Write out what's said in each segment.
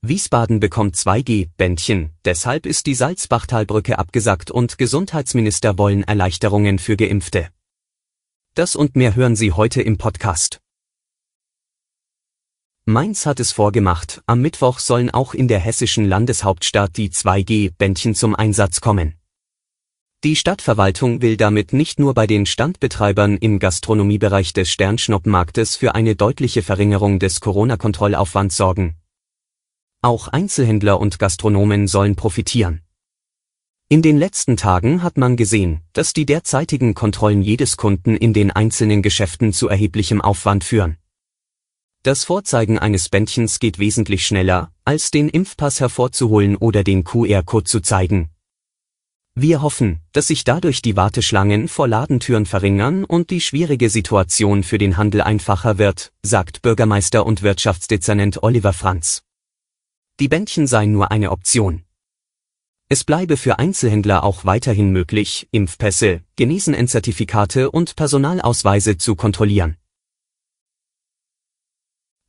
Wiesbaden bekommt 2G-Bändchen, deshalb ist die Salzbachtalbrücke abgesagt und Gesundheitsminister wollen Erleichterungen für Geimpfte. Das und mehr hören Sie heute im Podcast. Mainz hat es vorgemacht, am Mittwoch sollen auch in der hessischen Landeshauptstadt die 2G-Bändchen zum Einsatz kommen. Die Stadtverwaltung will damit nicht nur bei den Standbetreibern im Gastronomiebereich des Sternschnuppenmarktes für eine deutliche Verringerung des Corona-Kontrollaufwands sorgen, auch Einzelhändler und Gastronomen sollen profitieren. In den letzten Tagen hat man gesehen, dass die derzeitigen Kontrollen jedes Kunden in den einzelnen Geschäften zu erheblichem Aufwand führen. Das Vorzeigen eines Bändchens geht wesentlich schneller, als den Impfpass hervorzuholen oder den QR-Code zu zeigen. Wir hoffen, dass sich dadurch die Warteschlangen vor Ladentüren verringern und die schwierige Situation für den Handel einfacher wird, sagt Bürgermeister und Wirtschaftsdezernent Oliver Franz. Die Bändchen seien nur eine Option. Es bleibe für Einzelhändler auch weiterhin möglich, Impfpässe, Genesenenzertifikate und Personalausweise zu kontrollieren.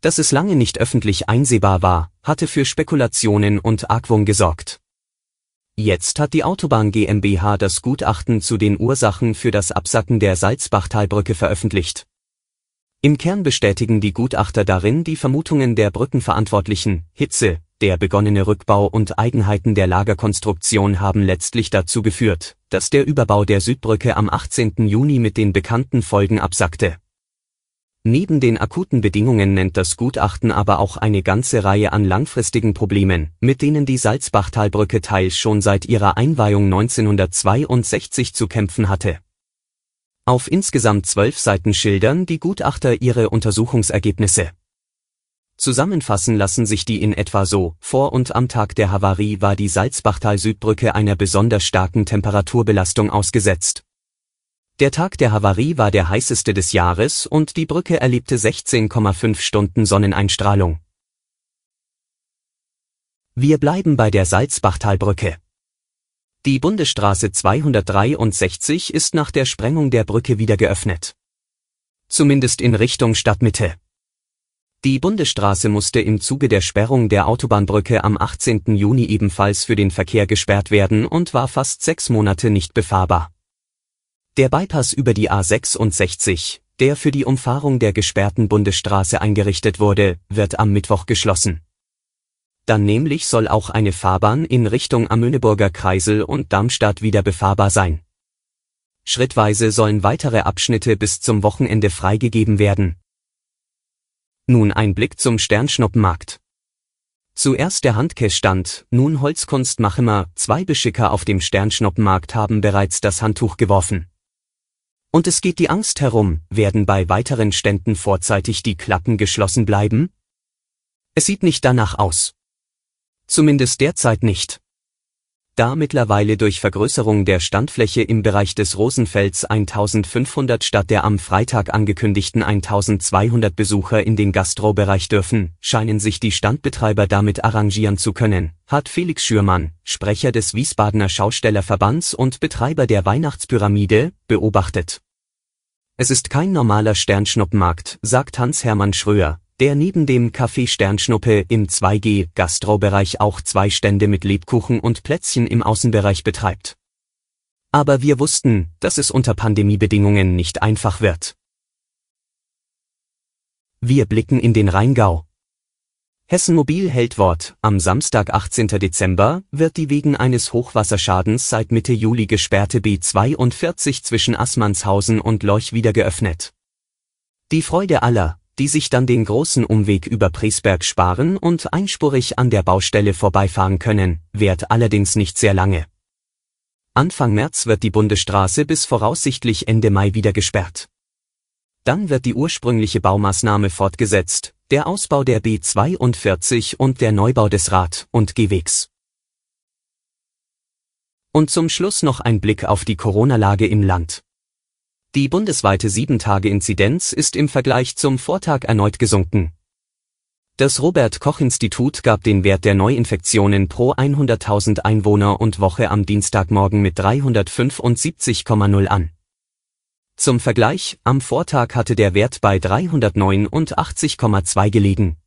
Dass es lange nicht öffentlich einsehbar war, hatte für Spekulationen und Argwohn gesorgt. Jetzt hat die Autobahn GmbH das Gutachten zu den Ursachen für das Absacken der Salzbachtalbrücke veröffentlicht. Im Kern bestätigen die Gutachter darin die Vermutungen der Brückenverantwortlichen, Hitze, der begonnene Rückbau und Eigenheiten der Lagerkonstruktion haben letztlich dazu geführt, dass der Überbau der Südbrücke am 18. Juni mit den bekannten Folgen absackte. Neben den akuten Bedingungen nennt das Gutachten aber auch eine ganze Reihe an langfristigen Problemen, mit denen die Salzbachtalbrücke teils schon seit ihrer Einweihung 1962 zu kämpfen hatte. Auf insgesamt zwölf Seiten schildern die Gutachter ihre Untersuchungsergebnisse. Zusammenfassen lassen sich die in etwa so, vor und am Tag der Havarie war die Salzbachtal-Südbrücke einer besonders starken Temperaturbelastung ausgesetzt. Der Tag der Havarie war der heißeste des Jahres und die Brücke erlebte 16,5 Stunden Sonneneinstrahlung. Wir bleiben bei der Salzbachtalbrücke. Die Bundesstraße 263 ist nach der Sprengung der Brücke wieder geöffnet. Zumindest in Richtung Stadtmitte. Die Bundesstraße musste im Zuge der Sperrung der Autobahnbrücke am 18. Juni ebenfalls für den Verkehr gesperrt werden und war fast sechs Monate nicht befahrbar. Der Bypass über die A66, der für die Umfahrung der gesperrten Bundesstraße eingerichtet wurde, wird am Mittwoch geschlossen. Dann nämlich soll auch eine Fahrbahn in Richtung Amöneburger Kreisel und Darmstadt wieder befahrbar sein. Schrittweise sollen weitere Abschnitte bis zum Wochenende freigegeben werden. Nun ein Blick zum Sternschnuppenmarkt. Zuerst der Handkäststand, nun Holzkunst Machemer, zwei Beschicker auf dem Sternschnuppenmarkt haben bereits das Handtuch geworfen. Und es geht die Angst herum, werden bei weiteren Ständen vorzeitig die Klappen geschlossen bleiben? Es sieht nicht danach aus. Zumindest derzeit nicht da mittlerweile durch Vergrößerung der Standfläche im Bereich des Rosenfelds 1500 statt der am Freitag angekündigten 1200 Besucher in den Gastrobereich dürfen, scheinen sich die Standbetreiber damit arrangieren zu können, hat Felix Schürmann, Sprecher des Wiesbadener Schaustellerverbands und Betreiber der Weihnachtspyramide, beobachtet. Es ist kein normaler Sternschnuppenmarkt, sagt Hans-Hermann Schröer, der neben dem Café Sternschnuppe im 2G Gastrobereich auch zwei Stände mit Lebkuchen und Plätzchen im Außenbereich betreibt. Aber wir wussten, dass es unter Pandemiebedingungen nicht einfach wird. Wir blicken in den Rheingau. Hessen Mobil hält Wort. Am Samstag 18. Dezember wird die wegen eines Hochwasserschadens seit Mitte Juli gesperrte B42 zwischen Assmannshausen und Leuch wieder geöffnet. Die Freude aller, die sich dann den großen Umweg über Presberg sparen und einspurig an der Baustelle vorbeifahren können, währt allerdings nicht sehr lange. Anfang März wird die Bundesstraße bis voraussichtlich Ende Mai wieder gesperrt. Dann wird die ursprüngliche Baumaßnahme fortgesetzt, der Ausbau der B42 und der Neubau des Rad- und Gehwegs. Und zum Schluss noch ein Blick auf die Corona-Lage im Land. Die bundesweite 7-Tage-Inzidenz ist im Vergleich zum Vortag erneut gesunken. Das Robert Koch Institut gab den Wert der Neuinfektionen pro 100.000 Einwohner und Woche am Dienstagmorgen mit 375,0 an. Zum Vergleich, am Vortag hatte der Wert bei 389,2 gelegen.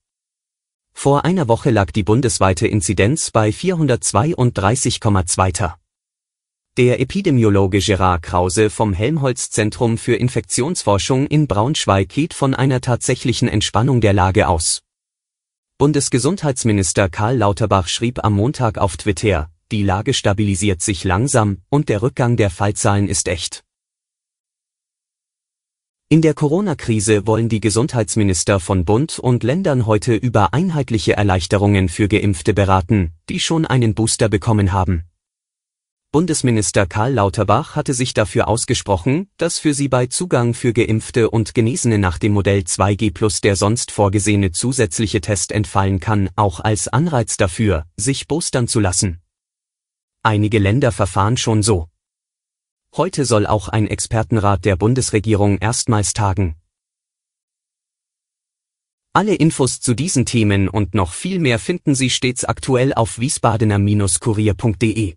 Vor einer Woche lag die bundesweite Inzidenz bei 432,2. Der Epidemiologe Gerard Krause vom Helmholtz Zentrum für Infektionsforschung in Braunschweig geht von einer tatsächlichen Entspannung der Lage aus. Bundesgesundheitsminister Karl Lauterbach schrieb am Montag auf Twitter, die Lage stabilisiert sich langsam und der Rückgang der Fallzahlen ist echt. In der Corona-Krise wollen die Gesundheitsminister von Bund und Ländern heute über einheitliche Erleichterungen für Geimpfte beraten, die schon einen Booster bekommen haben. Bundesminister Karl Lauterbach hatte sich dafür ausgesprochen, dass für sie bei Zugang für Geimpfte und Genesene nach dem Modell 2G plus der sonst vorgesehene zusätzliche Test entfallen kann, auch als Anreiz dafür, sich boostern zu lassen. Einige Länder verfahren schon so. Heute soll auch ein Expertenrat der Bundesregierung erstmals tagen. Alle Infos zu diesen Themen und noch viel mehr finden Sie stets aktuell auf wiesbadener-kurier.de.